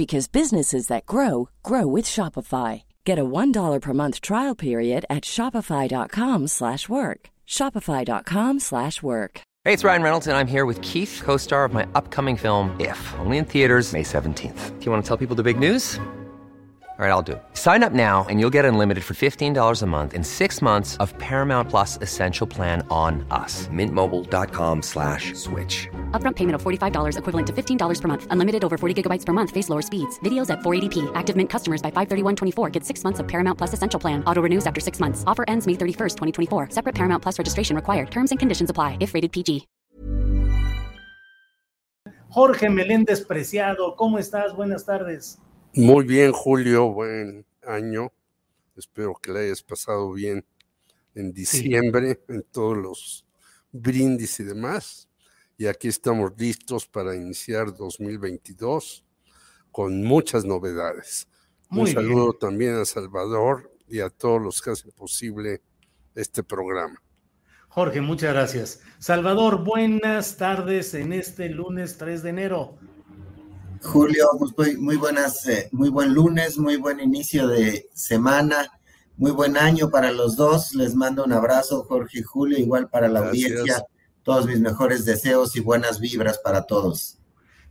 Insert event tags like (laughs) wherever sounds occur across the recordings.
because businesses that grow grow with Shopify. Get a $1 per month trial period at shopify.com/work. shopify.com/work. Hey, it's Ryan Reynolds and I'm here with Keith, co-star of my upcoming film If, only in theaters May 17th. Do you want to tell people the big news? All right, I'll do it. Sign up now and you'll get unlimited for $15 a month in six months of Paramount Plus Essential Plan on us. Mintmobile.com slash switch. Upfront payment of $45 equivalent to $15 per month. Unlimited over 40 gigabytes per month. Face lower speeds. Videos at 480p. Active Mint customers by 531.24 get six months of Paramount Plus Essential Plan. Auto renews after six months. Offer ends May 31st, 2024. Separate Paramount Plus registration required. Terms and conditions apply if rated PG. Jorge Meléndez Preciado, ¿cómo estás? Buenas tardes. Muy bien, Julio, buen año. Espero que le hayas pasado bien en diciembre, en todos los brindis y demás. Y aquí estamos listos para iniciar 2022 con muchas novedades. Un saludo también a Salvador y a todos los que hacen posible este programa. Jorge, muchas gracias. Salvador, buenas tardes en este lunes 3 de enero. Julio, pues, muy, buenas, eh, muy buen lunes, muy buen inicio de semana, muy buen año para los dos. Les mando un abrazo, Jorge y Julio, igual para la audiencia. Todos mis mejores deseos y buenas vibras para todos.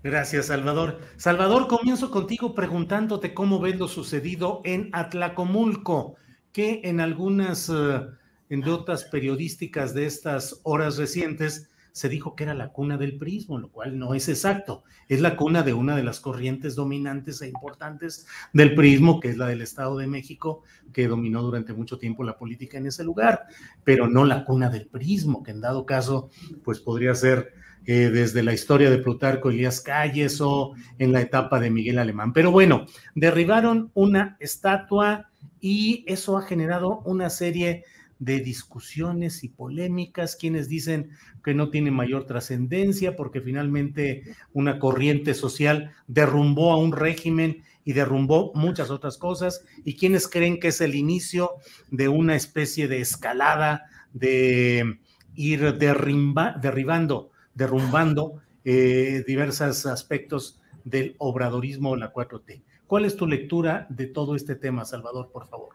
Gracias, Salvador. Salvador, comienzo contigo preguntándote cómo ves lo sucedido en Atlacomulco, que en algunas eh, notas periodísticas de estas horas recientes se dijo que era la cuna del prismo, lo cual no es exacto. Es la cuna de una de las corrientes dominantes e importantes del prismo, que es la del Estado de México, que dominó durante mucho tiempo la política en ese lugar, pero no la cuna del prismo, que en dado caso, pues podría ser eh, desde la historia de Plutarco Elías Calles o en la etapa de Miguel Alemán. Pero bueno, derribaron una estatua y eso ha generado una serie de discusiones y polémicas, quienes dicen que no tiene mayor trascendencia porque finalmente una corriente social derrumbó a un régimen y derrumbó muchas otras cosas, y quienes creen que es el inicio de una especie de escalada, de ir derribando, derrumbando eh, diversos aspectos del obradorismo o la 4T. ¿Cuál es tu lectura de todo este tema, Salvador, por favor?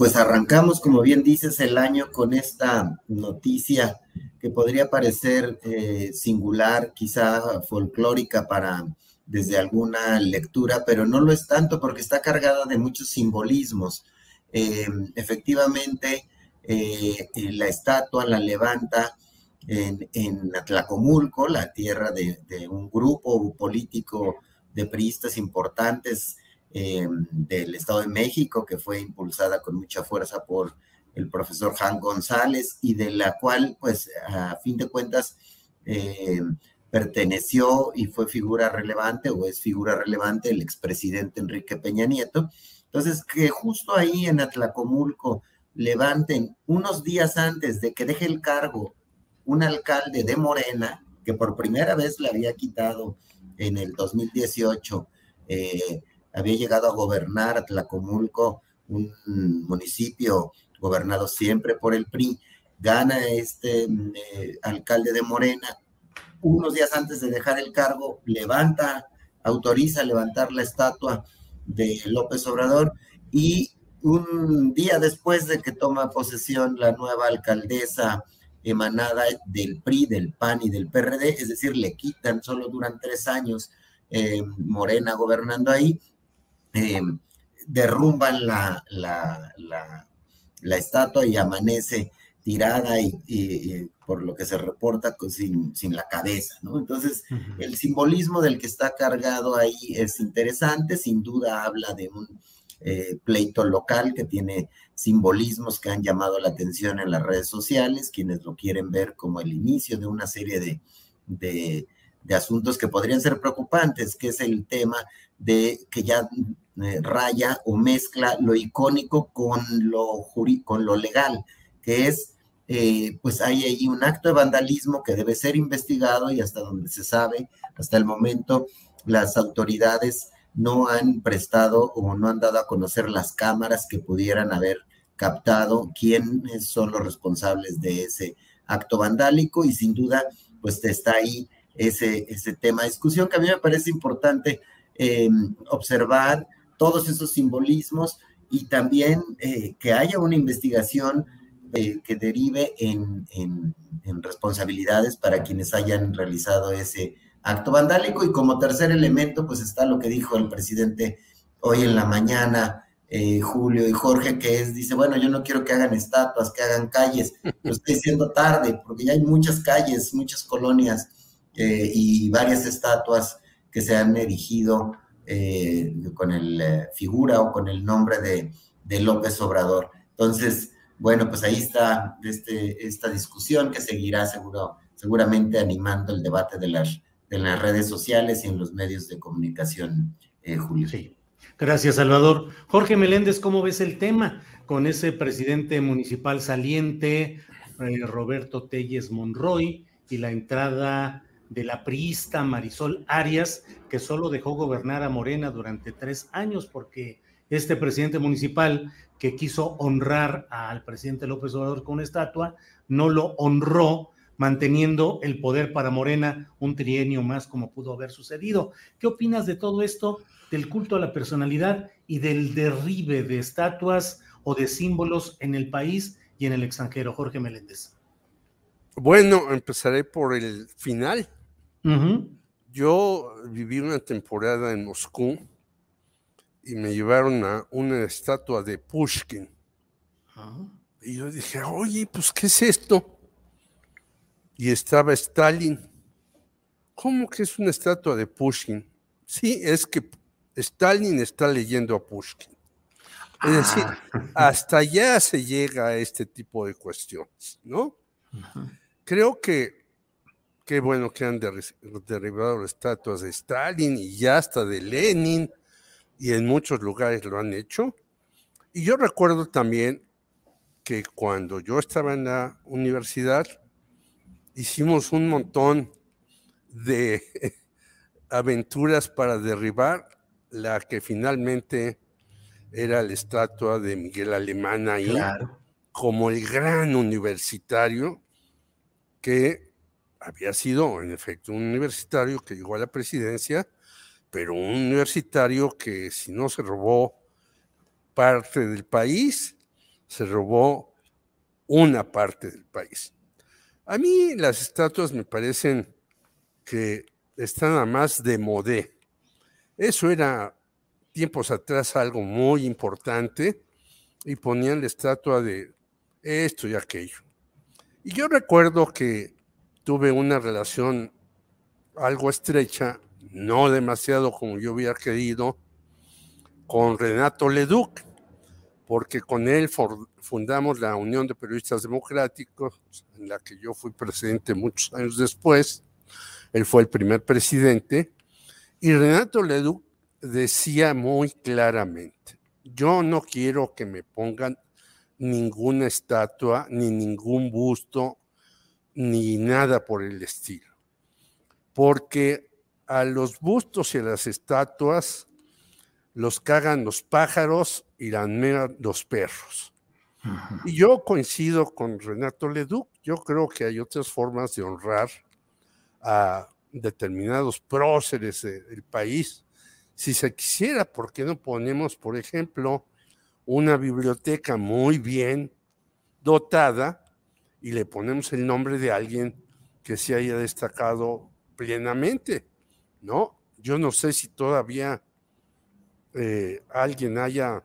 Pues arrancamos, como bien dices, el año con esta noticia que podría parecer eh, singular, quizá folclórica para desde alguna lectura, pero no lo es tanto porque está cargada de muchos simbolismos. Eh, efectivamente, eh, la estatua la levanta en, en Atlacomulco, la tierra de, de, un grupo político de priistas importantes eh, del Estado de México, que fue impulsada con mucha fuerza por el profesor Juan González y de la cual, pues, a fin de cuentas, eh, perteneció y fue figura relevante o es figura relevante el expresidente Enrique Peña Nieto. Entonces, que justo ahí en Atlacomulco levanten unos días antes de que deje el cargo un alcalde de Morena, que por primera vez le había quitado en el 2018 eh, había llegado a gobernar Atlacomulco, un municipio gobernado siempre por el PRI, gana este eh, alcalde de Morena, unos días antes de dejar el cargo, levanta, autoriza levantar la estatua de López Obrador y un día después de que toma posesión la nueva alcaldesa emanada del PRI, del PAN y del PRD, es decir, le quitan, solo duran tres años eh, Morena gobernando ahí, eh, derrumban la, la, la, estatua y amanece tirada y, por lo que se reporta sin, sin la cabeza, ¿no? Entonces, el simbolismo del que está cargado ahí es interesante, sin duda habla de un eh, pleito local que tiene simbolismos que han llamado la atención en las redes sociales, quienes lo quieren ver como el inicio de una serie de, de, de asuntos que podrían ser preocupantes, que es el tema de que ya eh, raya o mezcla lo icónico con lo, con lo legal, que es eh, pues hay ahí un acto de vandalismo que debe ser investigado y hasta donde se sabe, hasta el momento, las autoridades no han prestado o no han dado a conocer las cámaras que pudieran haber captado quiénes son los responsables de ese acto vandálico y sin duda pues está ahí ese, ese tema de discusión que a mí me parece importante observar todos esos simbolismos y también eh, que haya una investigación eh, que derive en, responsabilidades para quienes hayan realizado ese acto vandálico. Y como tercer elemento, pues está lo que dijo el presidente hoy en la mañana, eh, Julio y Jorge, que es, dice, bueno, yo no quiero que hagan estatuas, que hagan calles, lo estoy diciendo tarde, porque ya hay muchas calles, muchas colonias y varias estatuas que se han erigido con el figura o con el nombre de, de López Obrador. Entonces, bueno, pues ahí está este, esta discusión que seguirá seguro, seguramente animando el debate de las, de las redes sociales y en los medios de comunicación, eh, Julio. Sí. Gracias, Salvador. Jorge Meléndez, ¿cómo ves el tema con ese presidente municipal saliente, eh, Roberto Telles Monroy, y la entrada de la priista Marisol Arias, que solo dejó gobernar a Morena durante tres años porque este presidente municipal que quiso honrar al presidente López Obrador con una estatua, no lo honró manteniendo el poder para Morena un trienio más como pudo haber sucedido. ¿Qué opinas de todo esto, del culto a la personalidad y del derribe de estatuas o de símbolos en el país y en el extranjero? Jorge Meléndez. Bueno, empezaré por el final. Yo viví una temporada en Moscú y me llevaron a una estatua de Pushkin. Ah. Y yo dije, oye, pues, ¿qué es esto? Y estaba Stalin. ¿Cómo que es una estatua de Pushkin? Sí, es que Stalin está leyendo a Pushkin. Es decir, ah. (laughs) hasta allá se llega a este tipo de cuestiones, ¿no? Creo que qué bueno que han derribado estatuas de Stalin y ya hasta de Lenin y en muchos lugares lo han hecho. Y yo recuerdo también que cuando yo estaba en la universidad, hicimos un montón de (laughs) aventuras para derribar la que finalmente era la estatua de Miguel Alemán ahí, como el gran universitario que había sido, en efecto, un universitario que llegó a la presidencia pero un universitario que si no se robó parte del país, se robó una parte del país. A mí las estatuas me parecen que están a más de modé. Eso era tiempos atrás algo muy importante y ponían la estatua de esto y aquello. Y yo recuerdo que tuve una relación algo estrecha no demasiado como yo hubiera querido, con Renato Leduc, porque con él fundamos la Unión de Periodistas Democráticos, en la que yo fui presidente muchos años después. Él fue el primer presidente. Y Renato Leduc decía muy claramente, yo no quiero que me pongan ninguna estatua, ni ningún busto, ni nada por el estilo. Porque a los bustos y a las estatuas los cagan los pájaros y la los perros. Y yo coincido con Renato Leduc, yo creo que hay otras formas de honrar a determinados próceres del país. Si se quisiera, ¿por qué no ponemos, por ejemplo, una biblioteca muy bien dotada y le ponemos el nombre de alguien que se haya destacado plenamente? ¿no? Yo no sé si todavía eh, alguien haya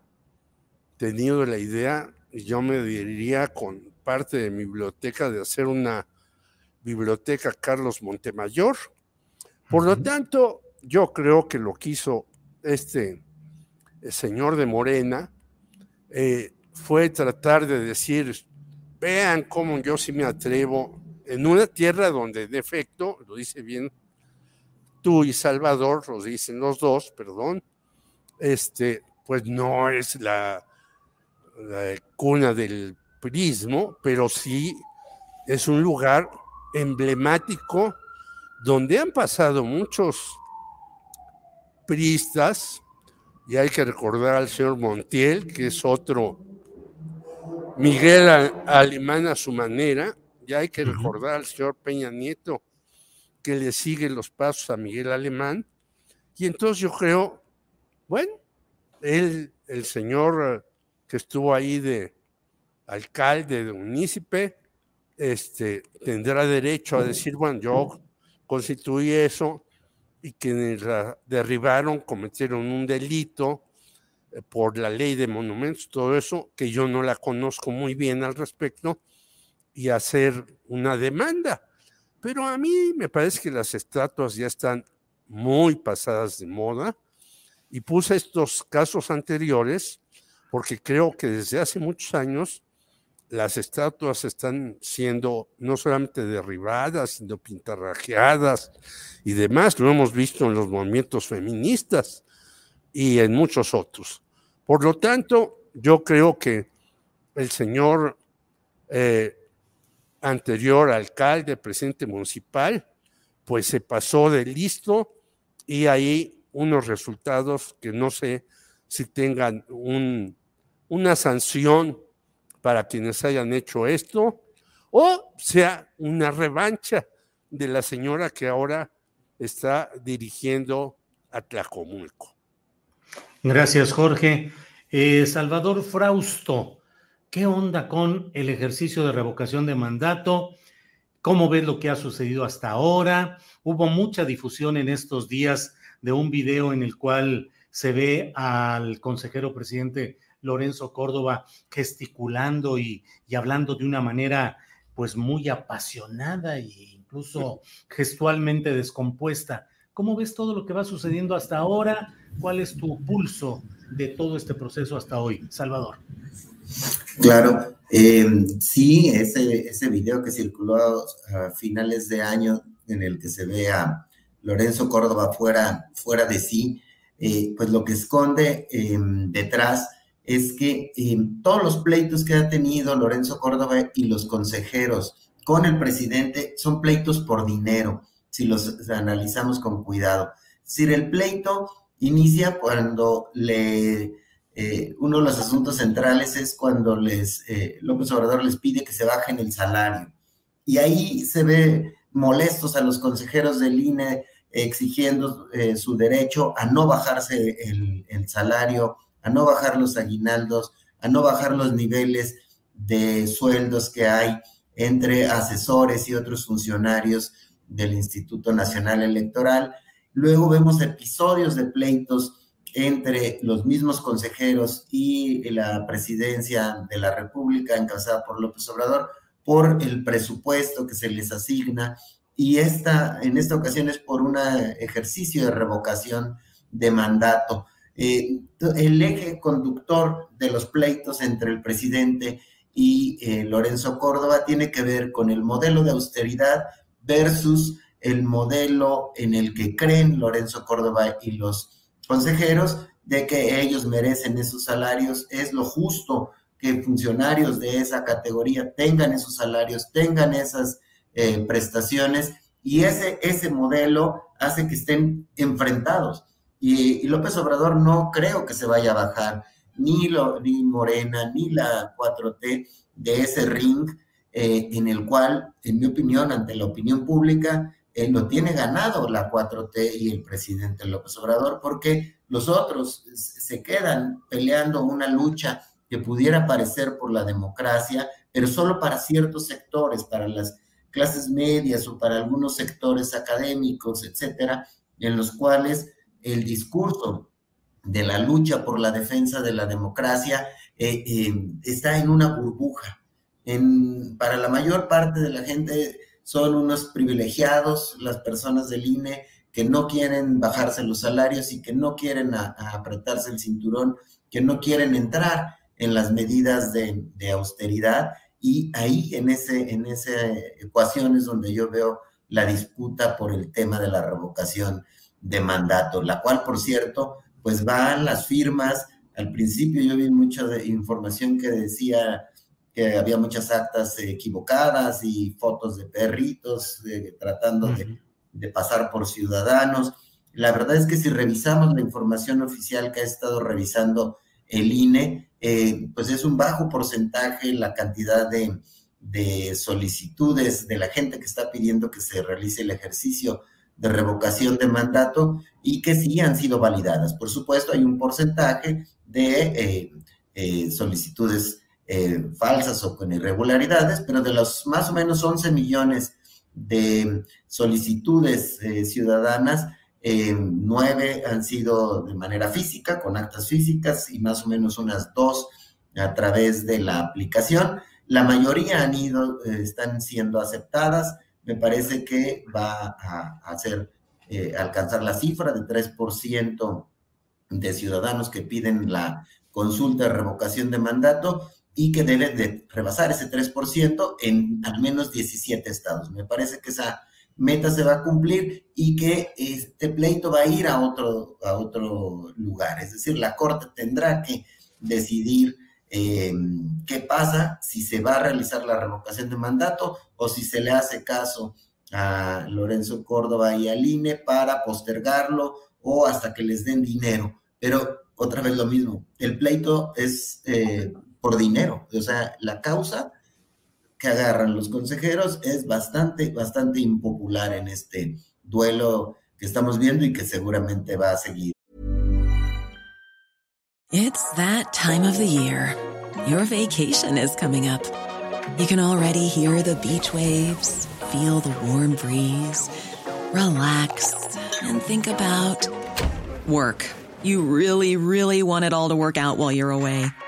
tenido la idea, y yo me diría con parte de mi biblioteca de hacer una biblioteca Carlos Montemayor. Por lo tanto, yo creo que lo que hizo este señor de Morena eh, fue tratar de decir, vean cómo yo sí me atrevo en una tierra donde de efecto, lo dice bien tú y Salvador, lo dicen los dos, perdón, este, pues no es la, la cuna del prismo, pero sí es un lugar emblemático donde han pasado muchos priistas, y hay que recordar al señor Montiel, que es otro Miguel Alemán a su manera, y hay que recordar al señor Peña Nieto, que le sigue los pasos a Miguel Alemán, y entonces yo creo, bueno, él, el señor que estuvo ahí de alcalde, de municipio, este, tendrá derecho a decir, bueno, yo constituí eso y quienes la derribaron cometieron un delito por la ley de monumentos, todo eso, que yo no la conozco muy bien al respecto, y hacer una demanda. Pero a mí me parece que las estatuas ya están muy pasadas de moda y puse estos casos anteriores porque creo que desde hace muchos años las estatuas están siendo no solamente derribadas, sino pintarrajeadas y demás. Lo hemos visto en los movimientos feministas y en muchos otros. Por lo tanto, yo creo que el señor eh, anterior alcalde, presidente municipal, pues se pasó de listo y hay unos resultados que no sé si tengan un, una sanción para quienes hayan hecho esto, o sea una revancha de la señora que ahora está dirigiendo a Tlacomulco. Gracias, Jorge. Eh, Salvador Frausto, ¿qué onda con el ejercicio de revocación de mandato? ¿Cómo ves lo que ha sucedido hasta ahora? Hubo mucha difusión en estos días de un video en el cual se ve al consejero presidente Lorenzo Córdoba gesticulando y, hablando de una manera pues muy apasionada e incluso gestualmente descompuesta. ¿Cómo ves todo lo que va sucediendo hasta ahora? ¿Cuál es tu pulso de todo este proceso hasta hoy, Salvador? Claro, em, sí, ese, ese video que circuló a finales de año en el que se ve a Lorenzo Córdoba fuera, fuera de sí, eh, pues lo que esconde em, detrás es que eh, todos los pleitos que ha tenido Lorenzo Córdoba y los consejeros con el presidente son pleitos por dinero, si los analizamos con cuidado. Es decir, el pleito inicia cuando le, eh, uno de los asuntos centrales es cuando les, eh, López Obrador les pide que se bajen el salario. Y ahí se ve molestos a los consejeros del INE exigiendo su derecho a no bajarse el salario a no bajar los aguinaldos, a no bajar los niveles de sueldos que hay entre asesores y otros funcionarios del Instituto Nacional Electoral. Luego vemos episodios de pleitos entre los mismos consejeros y la presidencia de la República, encabezada por López Obrador, por el presupuesto que se les asigna. Y esta, en esta ocasión es por un ejercicio de revocación de mandato. Eh, el eje conductor de los pleitos entre el presidente y eh, Lorenzo Córdoba tiene que ver con el modelo de austeridad versus el modelo en el que creen Lorenzo Córdoba y los consejeros de que ellos merecen esos salarios. Es lo justo que funcionarios de esa categoría tengan esos salarios, tengan esas eh, prestaciones y ese, ese modelo hace que estén enfrentados. Y, López Obrador no creo que se vaya a bajar ni, lo, ni Morena ni la 4T de ese ring eh, en el cual, en mi opinión, ante la opinión pública, eh, lo tiene ganado la 4T y el presidente López Obrador, porque los otros se quedan peleando una lucha que pudiera parecer por la democracia, pero solo para ciertos sectores, para las clases medias o para algunos sectores académicos, etcétera, en los cuales el discurso de la lucha por la defensa de la democracia eh, eh, está en una burbuja. En, para la mayor parte de la gente son unos privilegiados, las personas del INE que no quieren bajarse los salarios y que no quieren apretarse el cinturón, que no quieren entrar en las medidas de, austeridad. Y ahí en, ese, en esa ecuación es donde yo veo la disputa por el tema de la revocación de mandato, la cual, por cierto, pues van las firmas. Al principio yo vi mucha información que decía que había muchas actas equivocadas y fotos de perritos eh, tratando de, pasar por ciudadanos. La verdad es que si revisamos la información oficial que ha estado revisando el INE, eh, pues es un bajo porcentaje la cantidad de, de solicitudes de la gente que está pidiendo que se realice el ejercicio de revocación de mandato y que sí han sido validadas. Por supuesto, hay un porcentaje de eh, solicitudes eh, falsas o con irregularidades, pero de los más o menos 11 millones de solicitudes eh, ciudadanas, eh, nueve han sido de manera física, con actas físicas, y más o menos unas dos a través de la aplicación. La mayoría han ido, están siendo aceptadas. Me parece que va a hacer alcanzar la cifra de 3% de ciudadanos que piden la consulta de revocación de mandato y que debe de rebasar ese 3% en al menos 17 estados. Me parece que esa meta se va a cumplir y que este pleito va a ir a otro, a otro lugar. Es decir, la Corte tendrá que decidir em, qué pasa, si se va a realizar la revocación de mandato o si se le hace caso a Lorenzo Córdoba y al INE para postergarlo o hasta que les den dinero. Pero otra vez lo mismo, el pleito es eh, por dinero. O sea, la causa que agarran los consejeros es bastante, bastante impopular en este duelo que estamos viendo y que seguramente va a seguir. It's that time of the year. Your vacation is coming up. You can already hear the beach waves, feel the warm breeze, relax and think about work. You really, really want it all to work out while you're away.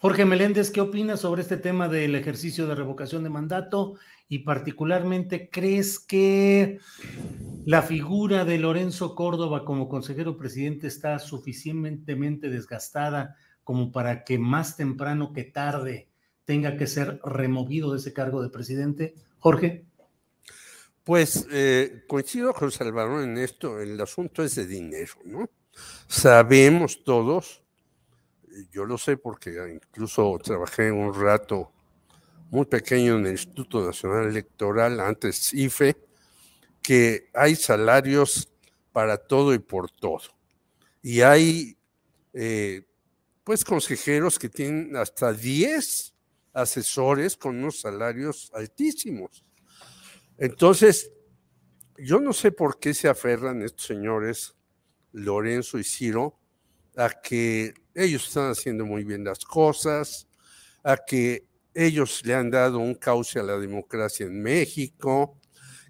Jorge Meléndez, ¿qué opinas sobre este tema del ejercicio de revocación de mandato? Y particularmente, ¿crees que la figura de Lorenzo Córdoba como consejero presidente está suficientemente desgastada como para que más temprano que tarde tenga que ser removido de ese cargo de presidente? Jorge. Pues eh, coincido con Salvador en esto, el asunto es de dinero, ¿no? Sabemos todos yo lo sé porque incluso trabajé un rato muy pequeño en el Instituto Nacional Electoral, antes IFE, que hay salarios para todo y por todo. Y hay, eh, pues, consejeros que tienen hasta 10 asesores con unos salarios altísimos. Entonces, yo no sé por qué se aferran estos señores, Lorenzo y Ciro, a que ellos están haciendo muy bien las cosas, a que ellos le han dado un cauce a la democracia en México,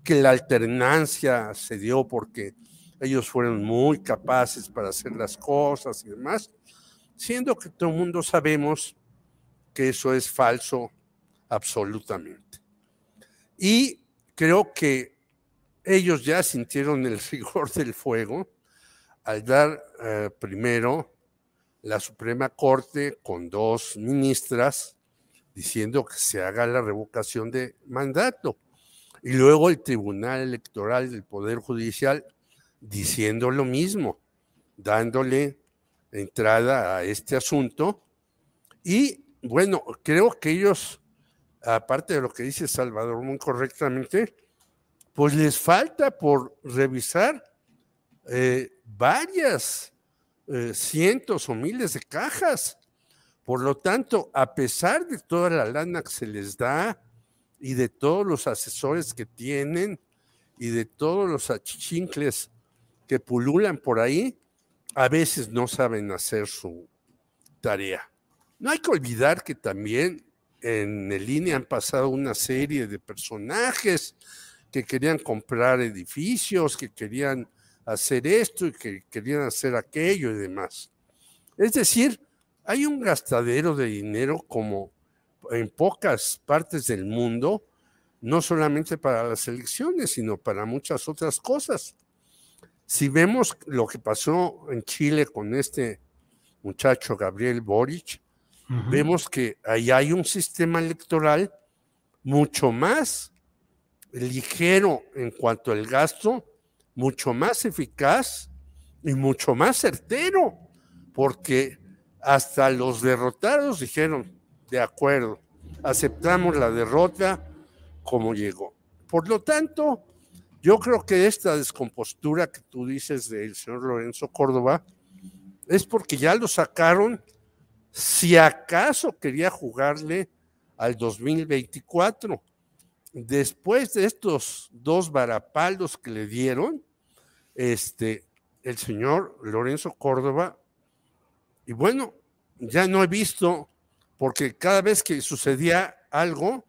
que la alternancia se dio porque ellos fueron muy capaces para hacer las cosas y demás, siendo que todo el mundo sabemos que eso es falso absolutamente. Y creo que ellos ya sintieron el (laughs) rigor del fuego al dar eh, primero la Suprema Corte con dos ministras diciendo que se haga la revocación de mandato. Y luego el Tribunal Electoral del Poder Judicial diciendo lo mismo, dándole entrada a este asunto. Y bueno, creo que ellos, aparte de lo que dice Salvador muy correctamente, pues les falta por revisar eh, varias eh, cientos o miles de cajas. Por lo tanto, a pesar de toda la lana que se les da y de todos los asesores que tienen y de todos los achichincles que pululan por ahí, a veces no saben hacer su tarea. No hay que olvidar que también en el INE han pasado una serie de personajes que querían comprar edificios, que querían hacer esto y que querían hacer aquello y demás. Es decir, hay un gastadero de dinero como en pocas partes del mundo, no solamente para las elecciones, sino para muchas otras cosas. Si vemos lo que pasó en Chile con este muchacho Gabriel Boric, vemos que ahí hay un sistema electoral mucho más ligero en cuanto al gasto, mucho más eficaz y mucho más certero, porque hasta los derrotados dijeron, de acuerdo, aceptamos la derrota como llegó. Por lo tanto, yo creo que esta descompostura que tú dices del señor Lorenzo Córdoba es porque ya lo sacaron, si acaso quería jugarle al 2024 después de estos dos varapaldos que le dieron, este, el señor Lorenzo Córdoba, y bueno, ya no he visto, porque cada vez que sucedía algo,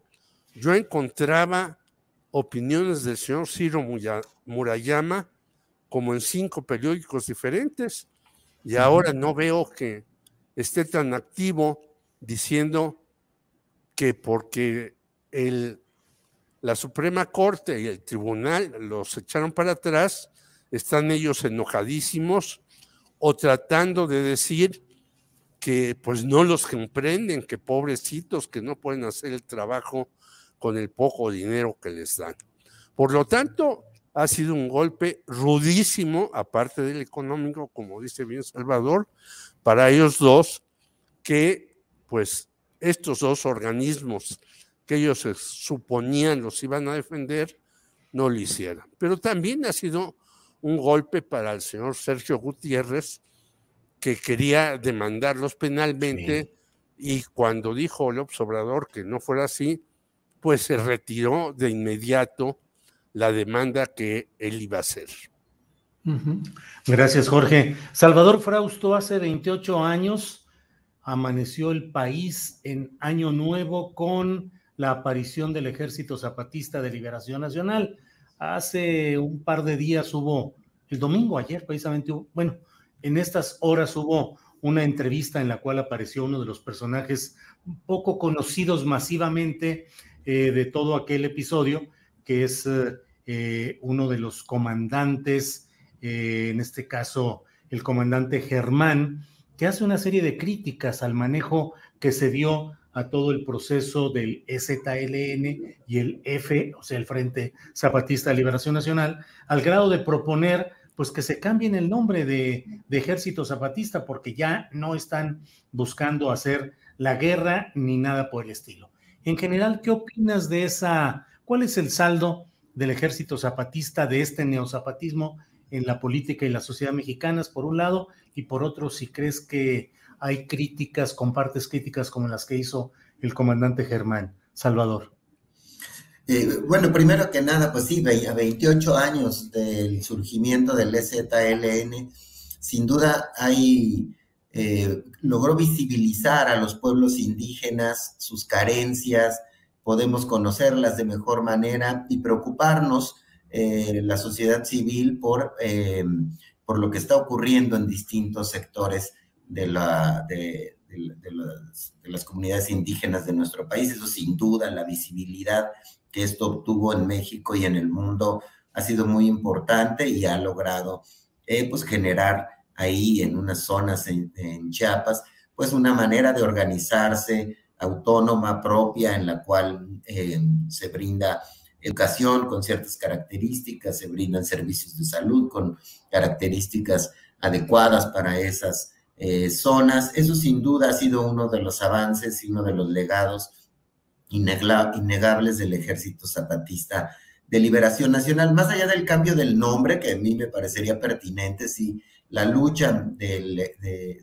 yo encontraba opiniones del señor Ciro Murayama como en cinco periódicos diferentes, y ahora no veo que esté tan activo diciendo que porque el la Suprema Corte y el tribunal los echaron para atrás, están ellos enojadísimos o tratando de decir que pues no los comprenden, que pobrecitos, que no pueden hacer el trabajo con el poco dinero que les dan. Por lo tanto, ha sido un golpe rudísimo, aparte del económico, como dice bien Salvador, para ellos dos, que pues estos dos organismos que ellos suponían los iban a defender, no lo hicieran. Pero también ha sido un golpe para el señor Sergio Gutiérrez, que quería demandarlos penalmente y cuando dijo López Obrador que no fuera así, pues se retiró de inmediato la demanda que él iba a hacer. Gracias, Jorge. Salvador Frausto, hace 28 años amaneció el país en Año Nuevo con la aparición del Ejército Zapatista de Liberación Nacional. Hace un par de días hubo, el domingo, ayer precisamente, bueno, en estas horas hubo una entrevista en la cual apareció uno de los personajes poco conocidos masivamente eh, de todo aquel episodio, que es eh, uno de los comandantes, eh, en este caso el comandante Germán, que hace una serie de críticas al manejo que se dio a todo el proceso del EZLN y el F, o sea, el Frente Zapatista de Liberación Nacional, al grado de proponer pues que se cambien el nombre de, de, Ejército Zapatista porque ya no están buscando hacer la guerra ni nada por el estilo. En general, ¿qué opinas de esa? ¿Cuál es el saldo del Ejército Zapatista, de este neozapatismo en la política y la sociedad mexicanas, por un lado, y por otro, si crees que hay críticas, compartes críticas como las que hizo el comandante Germán. Salvador. Eh, bueno, primero que nada, pues sí, a 28 años del surgimiento del EZLN, sin duda hay, eh, logró visibilizar a los pueblos indígenas, sus carencias, podemos conocerlas de mejor manera y preocuparnos eh, la sociedad civil por, por lo que está ocurriendo en distintos sectores de, la, de, las, comunidades indígenas de nuestro país. Eso sin duda, la visibilidad que esto obtuvo en México y en el mundo ha sido muy importante y ha logrado eh, pues generar ahí en unas zonas en, Chiapas pues una manera de organizarse autónoma propia en la cual eh, se brinda educación con ciertas características, se brindan servicios de salud con características adecuadas para esas eh, zonas. Eso sin duda ha sido uno de los avances y uno de los legados innegables del ejército zapatista de liberación nacional, más allá del cambio del nombre, que a mí me parecería pertinente, si la lucha de,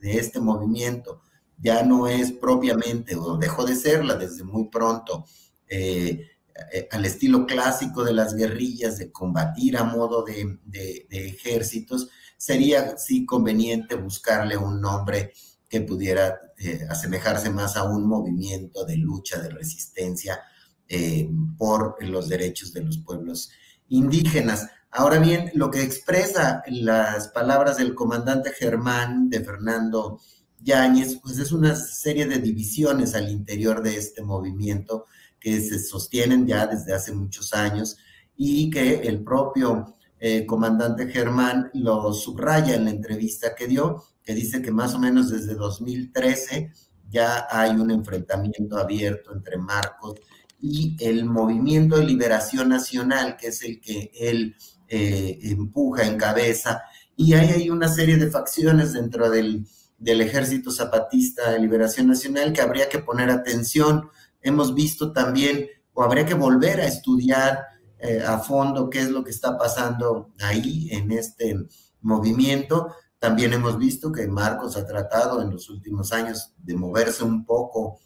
este movimiento ya no es propiamente, o dejó de serla desde muy pronto, eh, eh, al estilo clásico de las guerrillas, de combatir a modo de, ejércitos, sería sí conveniente buscarle un nombre que pudiera eh, asemejarse más a un movimiento de lucha, de resistencia eh, por los derechos de los pueblos indígenas. Ahora bien, lo que expresa las palabras del comandante Germán de Fernando Yáñez, pues es una serie de divisiones al interior de este movimiento que se sostienen ya desde hace muchos años y que el propio eh, comandante Germán lo subraya en la entrevista que dio, que dice que más o menos desde 2013 ya hay un enfrentamiento abierto entre Marcos y el Movimiento de Liberación Nacional, que es el que él eh, empuja, encabeza, y hay, hay una serie de facciones dentro del, del Ejército Zapatista de Liberación Nacional que habría que poner atención. Hemos visto también, o habría que volver a estudiar eh, a fondo qué es lo que está pasando ahí en este movimiento. También hemos visto que Marcos ha tratado en los últimos años de moverse un poco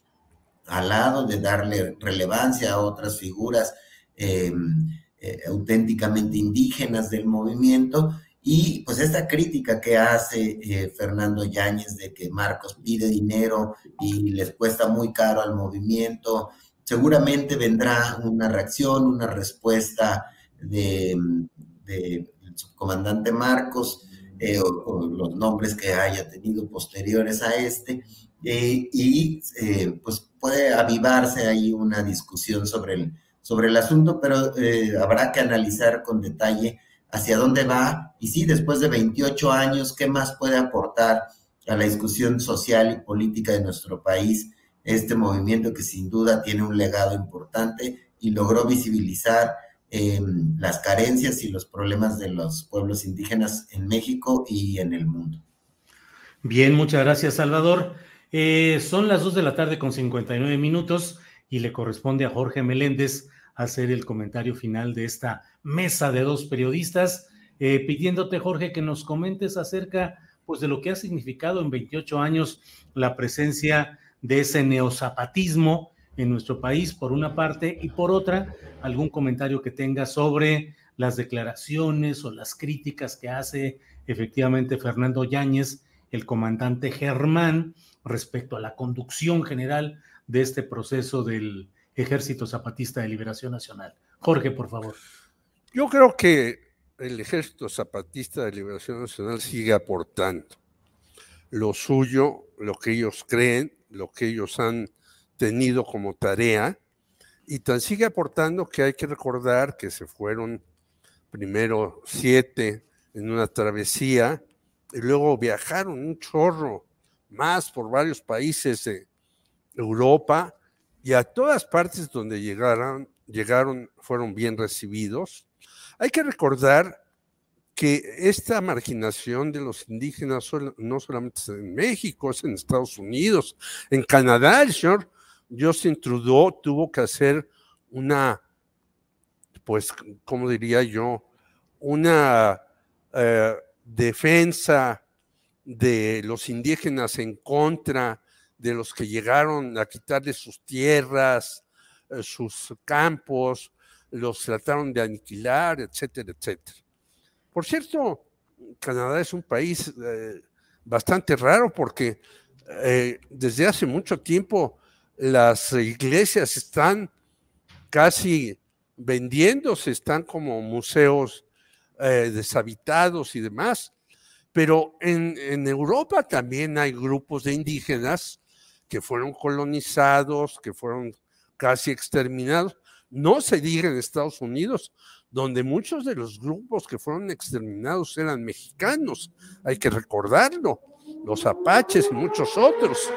al lado, de darle relevancia a otras figuras em, eh, auténticamente indígenas del movimiento. Y pues esta crítica que hace eh, Fernando Yáñez de que Marcos pide dinero y les cuesta muy caro al movimiento, seguramente vendrá una reacción, una respuesta de, subcomandante Marcos eh, o, los nombres que haya tenido posteriores a este. Eh, y pues puede avivarse ahí una discusión sobre el, sobre el asunto, pero habrá que analizar con detalle hacia dónde va y sí, después de 28 años, ¿qué más puede aportar a la discusión social y política de nuestro país este movimiento que sin duda tiene un legado importante y logró visibilizar em, las carencias y los problemas de los pueblos indígenas en México y en el mundo? Bien, muchas gracias, Salvador. Eh, son las 2 de la tarde con 59 minutos y le corresponde a Jorge Meléndez hacer el comentario final de esta mesa de dos periodistas, eh, pidiéndote, Jorge, que nos comentes acerca pues, de lo que ha significado en 28 años la presencia de ese neozapatismo en nuestro país, por una parte, y por otra, algún comentario que tenga sobre las declaraciones o las críticas que hace efectivamente Fernando Yáñez, el comandante Germán, respecto a la conducción general de este proceso del Ejército Zapatista de Liberación Nacional. Jorge, por favor. Yo creo que el Ejército Zapatista de Liberación Nacional sigue aportando lo suyo, lo que ellos creen, lo que ellos han tenido como tarea, y tan sigue aportando que hay que recordar que se fueron primero siete en una travesía, y luego viajaron un chorro más por varios países de Europa, y a todas partes donde llegaron, llegaron fueron bien recibidos. Hay que recordar que esta marginación de los indígenas no solamente es en México, es en Estados Unidos, en Canadá, el señor Justin Trudeau tuvo que hacer una, pues, ¿cómo diría yo? Una eh, defensa de los indígenas en contra de los que llegaron a quitarle sus tierras, eh, sus campos, los trataron de aniquilar, etcétera, etcétera. Por cierto, Canadá es un país eh, bastante raro porque eh, desde hace mucho tiempo las iglesias están casi vendiéndose, están como museos deshabitados y demás. Pero en, Europa también hay grupos de indígenas que fueron colonizados, que fueron casi exterminados. No se diga en Estados Unidos, donde muchos de los grupos que fueron exterminados eran mexicanos, hay que recordarlo, los apaches y muchos otros.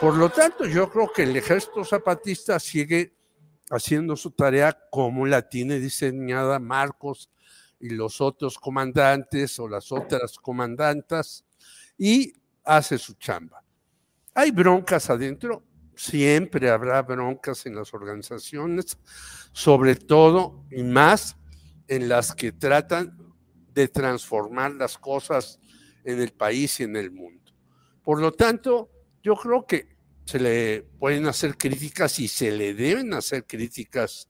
Por lo tanto, yo creo que el ejército zapatista sigue haciendo su tarea como la tiene diseñada Marcos y los otros comandantes o las otras comandantas, y hace su chamba. Hay broncas adentro, siempre habrá broncas en las organizaciones, sobre todo y más en las que tratan de transformar las cosas en el país y en el mundo. Por lo tanto, yo creo que se le pueden hacer críticas y se le deben hacer críticas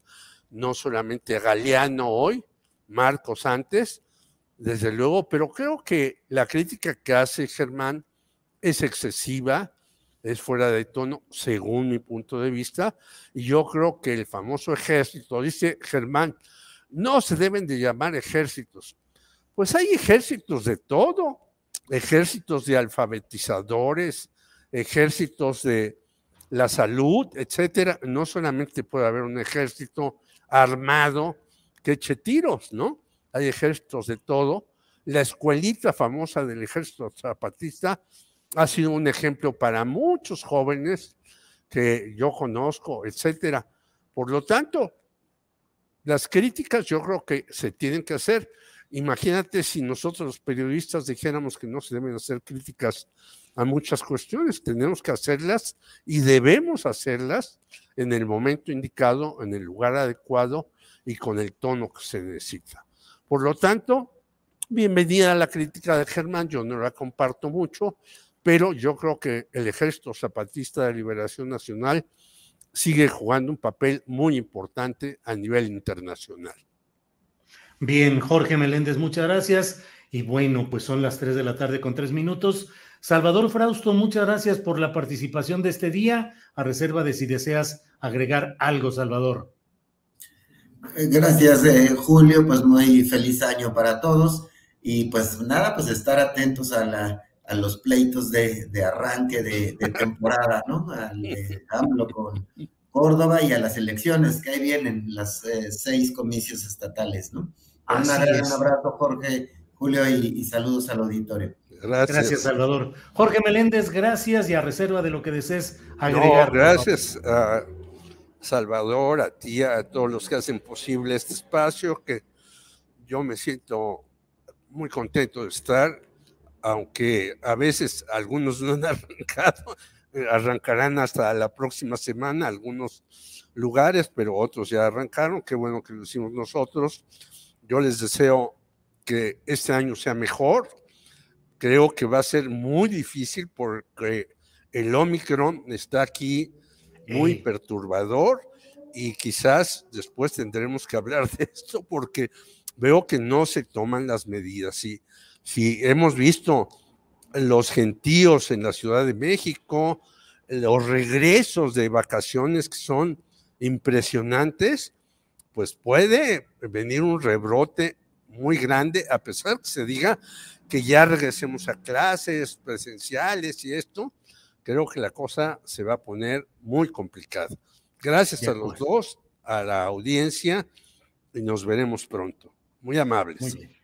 no solamente a Galeano hoy, Marcos antes, desde luego, pero creo que la crítica que hace Germán es excesiva, es fuera de tono, según mi punto de vista, y yo creo que el famoso ejército, dice Germán, no se deben de llamar ejércitos. Pues hay ejércitos de todo, ejércitos de alfabetizadores, ejércitos de la salud, etcétera. No solamente puede haber un ejército armado que eche tiros, ¿no? Hay ejércitos de todo. La escuelita famosa del ejército zapatista ha sido un ejemplo para muchos jóvenes que yo conozco, etcétera. Por lo tanto, las críticas yo creo que se tienen que hacer. Imagínate si nosotros los periodistas dijéramos que no se deben hacer críticas a muchas cuestiones, tenemos que hacerlas y debemos hacerlas en el momento indicado, en el lugar adecuado y con el tono que se necesita. Por lo tanto, bienvenida a la crítica de Germán, yo no la comparto mucho, pero yo creo que el Ejército Zapatista de Liberación Nacional sigue jugando un papel muy importante a nivel internacional. Bien, Jorge Meléndez, muchas gracias. Y bueno, pues son las 3 de la tarde con 3 minutos. Salvador Frausto, muchas gracias por la participación de este día, a reserva de si deseas agregar algo, Salvador. Eh, gracias, eh, Julio, pues muy feliz año para todos y pues nada, pues estar atentos a, la, a los pleitos de, arranque de, temporada, ¿no? Al de AMLO con Córdoba y a las elecciones que ahí vienen, las eh, seis comicios estatales, ¿no? un abrazo, Jorge, Julio, y, saludos al auditorio. Gracias. Salvador. Jorge Meléndez, gracias y a reserva de lo que desees agregar. gracias a Salvador, a ti, a todos los que hacen posible este espacio, que yo me siento muy contento de estar, aunque a veces algunos no han (laughs) arrancado, arrancarán hasta la próxima semana algunos lugares, pero otros ya arrancaron, qué bueno que lo hicimos nosotros. Yo les deseo que este año sea mejor. Creo que va a ser muy difícil porque el Omicron está aquí muy perturbador y quizás después tendremos que hablar (laughs) de esto porque veo que no se toman las medidas. Si, si hemos visto los gentíos en la Ciudad de México, los regresos de vacaciones que son impresionantes, pues puede venir un rebrote muy grande, a pesar que se diga que ya regresemos a clases presenciales y esto, creo que la cosa se va a poner muy complicada. Gracias a los dos, a la audiencia y nos veremos pronto. Muy amables. Muy bien.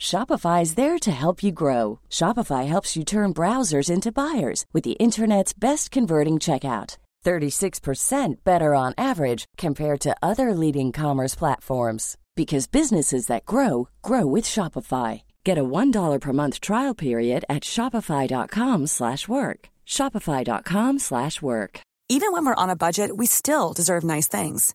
Shopify is there to help you grow. Shopify helps you turn browsers into buyers with the internet's best converting checkout. 36% better on average compared to other leading commerce platforms because businesses that grow grow with Shopify. Get a $1 per month trial period at shopify.com/work. shopify.com/work. Even when we're on a budget, we still deserve nice things.